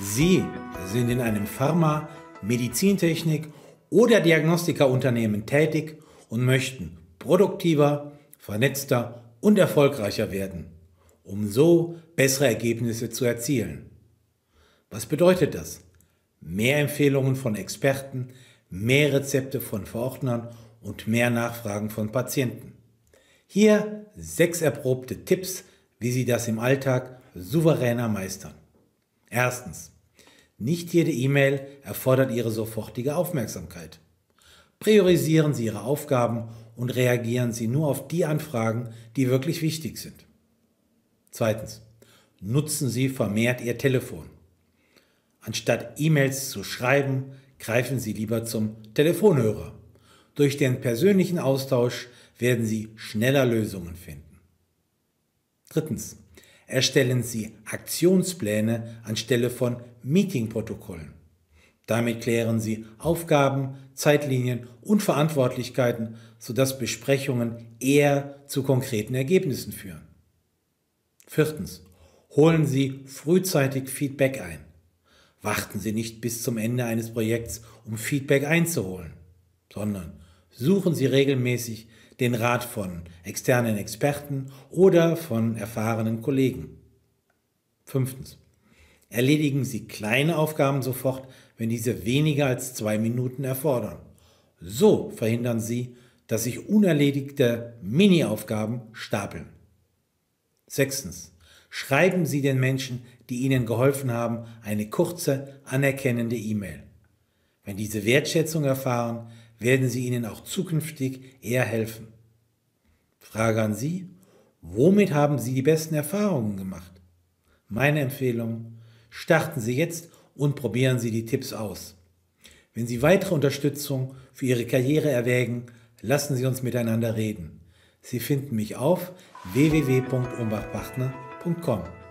Sie sind in einem Pharma-, Medizintechnik- oder Diagnostikerunternehmen tätig und möchten produktiver, vernetzter und erfolgreicher werden, um so bessere Ergebnisse zu erzielen. Was bedeutet das? Mehr Empfehlungen von Experten, mehr Rezepte von Verordnern und mehr Nachfragen von Patienten. Hier sechs erprobte Tipps, wie Sie das im Alltag souveräner meistern. Erstens. Nicht jede E-Mail erfordert Ihre sofortige Aufmerksamkeit. Priorisieren Sie Ihre Aufgaben und reagieren Sie nur auf die Anfragen, die wirklich wichtig sind. Zweitens. Nutzen Sie vermehrt Ihr Telefon. Anstatt E-Mails zu schreiben, greifen Sie lieber zum Telefonhörer. Durch den persönlichen Austausch werden Sie schneller Lösungen finden. Drittens. Erstellen Sie Aktionspläne anstelle von Meetingprotokollen. Damit klären Sie Aufgaben, Zeitlinien und Verantwortlichkeiten, sodass Besprechungen eher zu konkreten Ergebnissen führen. Viertens. Holen Sie frühzeitig Feedback ein. Warten Sie nicht bis zum Ende eines Projekts, um Feedback einzuholen, sondern suchen Sie regelmäßig den Rat von externen Experten oder von erfahrenen Kollegen. Fünftens. Erledigen Sie kleine Aufgaben sofort, wenn diese weniger als zwei Minuten erfordern. So verhindern Sie, dass sich unerledigte Mini-Aufgaben stapeln. Sechstens. Schreiben Sie den Menschen, die Ihnen geholfen haben, eine kurze, anerkennende E-Mail. Wenn diese Wertschätzung erfahren, werden sie Ihnen auch zukünftig eher helfen. Frage an Sie, womit haben Sie die besten Erfahrungen gemacht? Meine Empfehlung, starten Sie jetzt und probieren Sie die Tipps aus. Wenn Sie weitere Unterstützung für Ihre Karriere erwägen, lassen Sie uns miteinander reden. Sie finden mich auf www.umbachpartner.com.